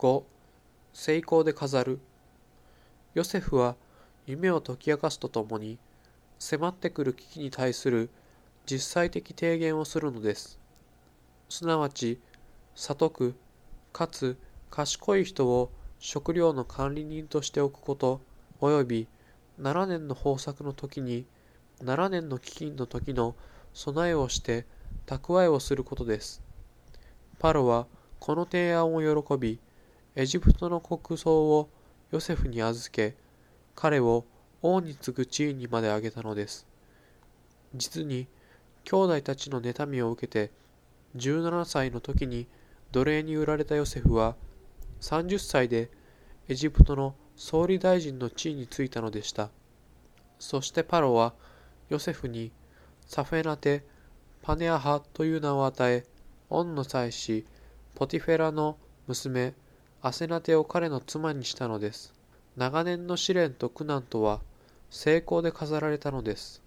5成功で飾るヨセフは夢を解き明かすとともに迫ってくる危機に対する実際的提言をするのですすなわち悟くかつ賢い人を食料の管理人としておくこと及び7年の豊作の時に7年の飢饉の時の備えをして蓄えをすることです。パロはこの提案を喜び、エジプトの国葬をヨセフに預け、彼を王に次ぐ地位にまで上げたのです。実に、兄弟たちの妬みを受けて、17歳の時に奴隷に売られたヨセフは、30歳でエジプトの総理大臣の地位に就いたのでした。そしてパロはヨセフにサフェナテ・パネアハという名を与え、オンの妻子ポティフェラの娘アセナテを彼の妻にしたのです。長年の試練と苦難とは成功で飾られたのです。